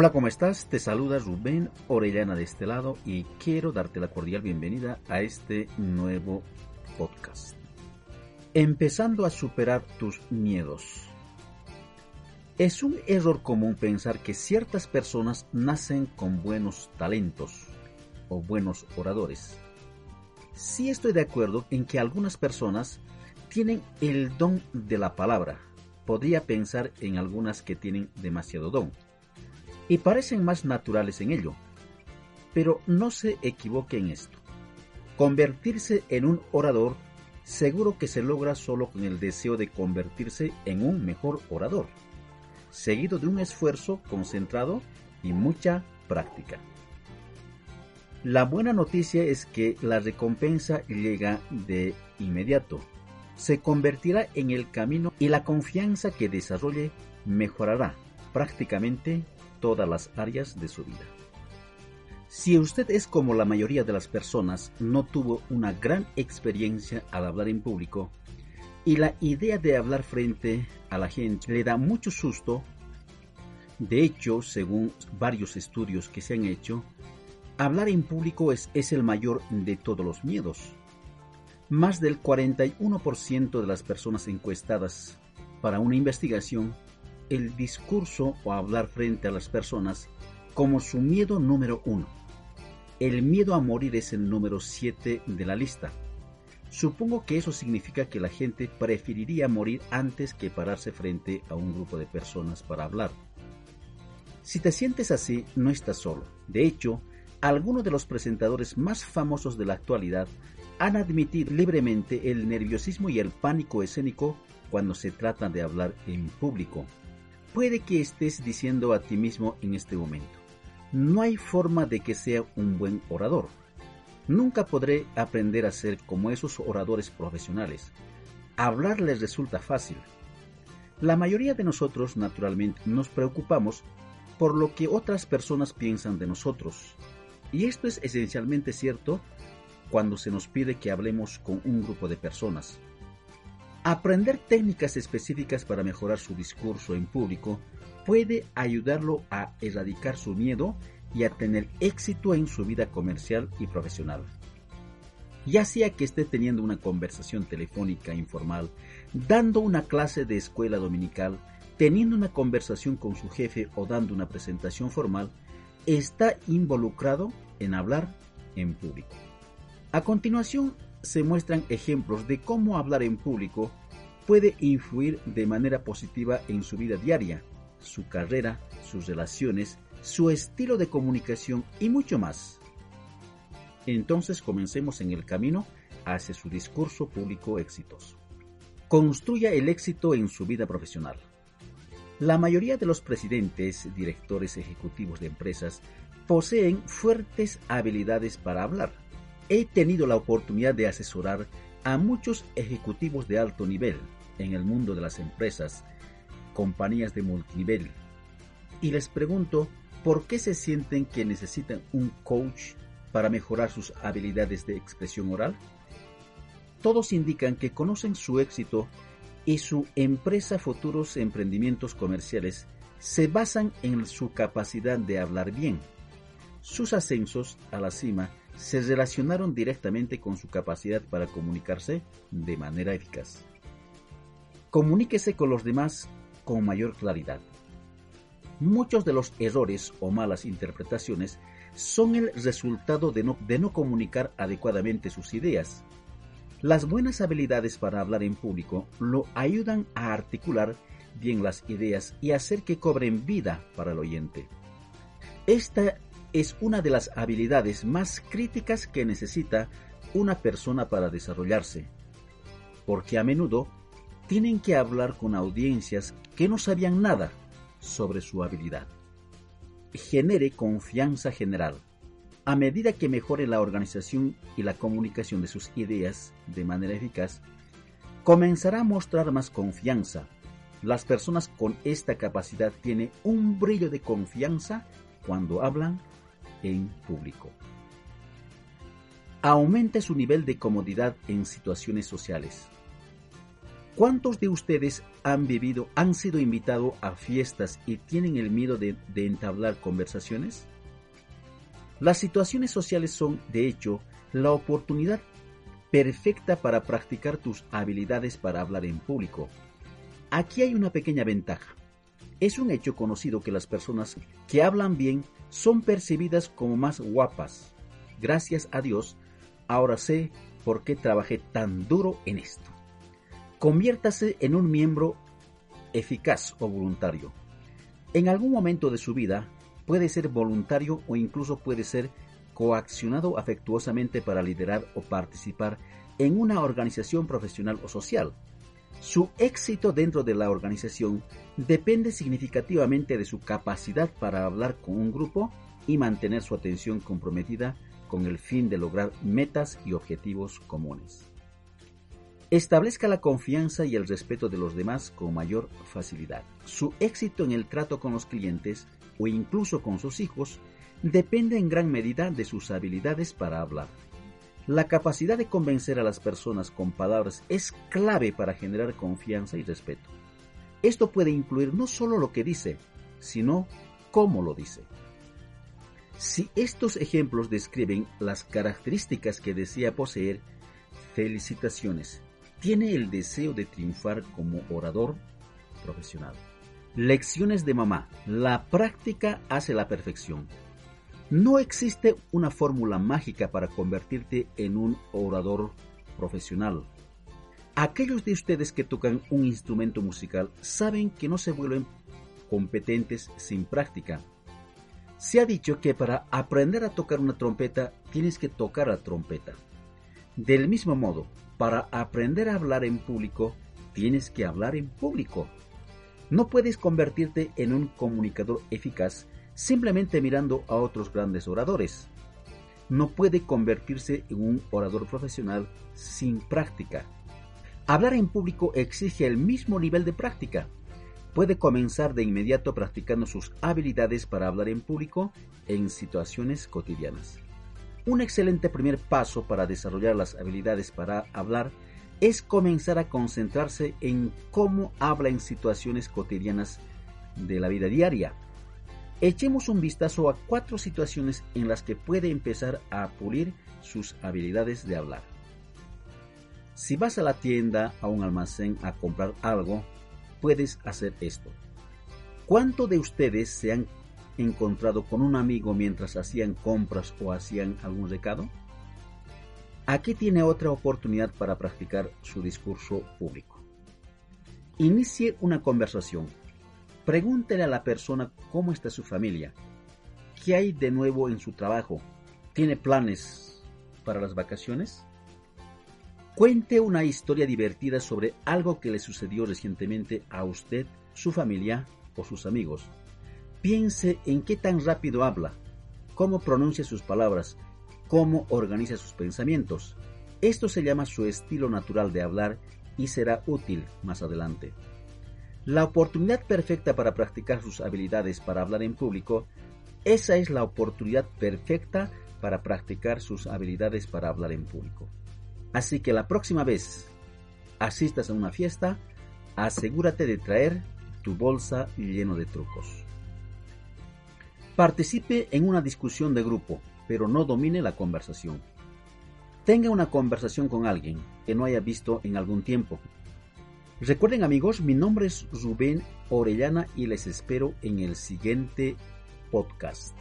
Hola, ¿cómo estás? Te saluda Rubén Orellana de este lado y quiero darte la cordial bienvenida a este nuevo podcast. Empezando a superar tus miedos. Es un error común pensar que ciertas personas nacen con buenos talentos o buenos oradores. Sí estoy de acuerdo en que algunas personas tienen el don de la palabra. Podría pensar en algunas que tienen demasiado don y parecen más naturales en ello. Pero no se equivoque en esto. Convertirse en un orador seguro que se logra solo con el deseo de convertirse en un mejor orador, seguido de un esfuerzo concentrado y mucha práctica. La buena noticia es que la recompensa llega de inmediato. Se convertirá en el camino y la confianza que desarrolle mejorará prácticamente todas las áreas de su vida. Si usted es como la mayoría de las personas, no tuvo una gran experiencia al hablar en público y la idea de hablar frente a la gente le da mucho susto, de hecho, según varios estudios que se han hecho, hablar en público es, el mayor de todos los miedos. Más del 41% de las personas encuestadas para una investigación el discurso o hablar frente a las personas como su miedo número uno. El miedo a morir es el número siete de la lista. Supongo que eso significa que la gente preferiría morir antes que pararse frente a un grupo de personas para hablar. Si te sientes así, no estás solo. De hecho, algunos de los presentadores más famosos de la actualidad han admitido libremente el nerviosismo y el pánico escénico cuando se trata de hablar en público. Puede que estés diciendo a ti mismo en este momento, no hay forma de que sea un buen orador. Nunca podré aprender a ser como esos oradores profesionales. Hablar les resulta fácil. La mayoría de nosotros, naturalmente, nos preocupamos por lo que otras personas piensan de nosotros. Y esto es esencialmente cierto cuando se nos pide que hablemos con un grupo de personas. Aprender técnicas específicas para mejorar su discurso en público puede ayudarlo a erradicar su miedo y a tener éxito en su vida comercial y profesional. Ya sea que esté teniendo una conversación telefónica informal, dando una clase de escuela dominical, teniendo una conversación con su jefe o dando una presentación formal, está involucrado en hablar en público. A continuación, se muestran ejemplos de cómo hablar en público puede influir de manera positiva en su vida diaria, su carrera, sus relaciones, su estilo de comunicación y mucho más. Entonces comencemos en el camino hacia su discurso público exitoso. Construya el éxito en su vida profesional. La mayoría de los presidentes, directores ejecutivos de empresas poseen fuertes habilidades para hablar he tenido la oportunidad de asesorar a muchos ejecutivos de alto nivel en el mundo de las empresas, compañías de multinivel, y les pregunto por qué se sienten que necesitan un coach para mejorar sus habilidades de expresión oral. Todos indican que conocen su éxito y su empresa futuros emprendimientos comerciales se basan en su capacidad de hablar bien. Sus ascensos a la cima se relacionaron directamente con su capacidad para comunicarse de manera eficaz. Comuníquese con los demás con mayor claridad. Muchos de los errores o malas interpretaciones son el resultado de no, de no comunicar adecuadamente sus ideas. Las buenas habilidades para hablar en público lo ayudan a articular bien las ideas y hacer que cobren vida para el oyente. Esta es una de las habilidades más críticas que necesita una persona para desarrollarse, porque a menudo tienen que hablar con audiencias que no sabían nada sobre su habilidad. Genere confianza general. A medida que mejore la organización y la comunicación de sus ideas de manera eficaz, comenzará a mostrar más confianza. Las personas con esta capacidad tienen un brillo de confianza cuando hablan en público. Aumente su nivel de comodidad en situaciones sociales. ¿Cuántos de ustedes han vivido, han sido invitados a fiestas y tienen el miedo de, de entablar conversaciones? Las situaciones sociales son, de hecho, la oportunidad perfecta para practicar tus habilidades para hablar en público. Aquí hay una pequeña ventaja. Es un hecho conocido que las personas que hablan bien son percibidas como más guapas. Gracias a Dios, ahora sé por qué trabajé tan duro en esto. Conviértase en un miembro eficaz o voluntario. En algún momento de su vida puede ser voluntario o incluso puede ser coaccionado afectuosamente para liderar o participar en una organización profesional o social. Su éxito dentro de la organización depende significativamente de su capacidad para hablar con un grupo y mantener su atención comprometida con el fin de lograr metas y objetivos comunes. Establezca la confianza y el respeto de los demás con mayor facilidad. Su éxito en el trato con los clientes o incluso con sus hijos depende en gran medida de sus habilidades para hablar. La capacidad de convencer a las personas con palabras es clave para generar confianza y respeto. Esto puede incluir no solo lo que dice, sino cómo lo dice. Si estos ejemplos describen las características que desea poseer, felicitaciones. Tiene el deseo de triunfar como orador profesional. Lecciones de mamá. La práctica hace la perfección. No existe una fórmula mágica para convertirte en un orador profesional. Aquellos de ustedes que tocan un instrumento musical saben que no se vuelven competentes sin práctica. Se ha dicho que para aprender a tocar una trompeta tienes que tocar la trompeta. Del mismo modo, para aprender a hablar en público tienes que hablar en público. No puedes convertirte en un comunicador eficaz simplemente mirando a otros grandes oradores. No puede convertirse en un orador profesional sin práctica. Hablar en público exige el mismo nivel de práctica. Puede comenzar de inmediato practicando sus habilidades para hablar en público en situaciones cotidianas. Un excelente primer paso para desarrollar las habilidades para hablar es comenzar a concentrarse en cómo habla en situaciones cotidianas de la vida diaria. Echemos un vistazo a cuatro situaciones en las que puede empezar a pulir sus habilidades de hablar. Si vas a la tienda, a un almacén a comprar algo, puedes hacer esto. ¿Cuántos de ustedes se han encontrado con un amigo mientras hacían compras o hacían algún recado? Aquí tiene otra oportunidad para practicar su discurso público. Inicie una conversación Pregúntele a la persona cómo está su familia, qué hay de nuevo en su trabajo, tiene planes para las vacaciones. Cuente una historia divertida sobre algo que le sucedió recientemente a usted, su familia o sus amigos. Piense en qué tan rápido habla, cómo pronuncia sus palabras, cómo organiza sus pensamientos. Esto se llama su estilo natural de hablar y será útil más adelante. La oportunidad perfecta para practicar sus habilidades para hablar en público, esa es la oportunidad perfecta para practicar sus habilidades para hablar en público. Así que la próxima vez asistas a una fiesta, asegúrate de traer tu bolsa lleno de trucos. Participe en una discusión de grupo, pero no domine la conversación. Tenga una conversación con alguien que no haya visto en algún tiempo Recuerden amigos, mi nombre es Rubén Orellana y les espero en el siguiente podcast.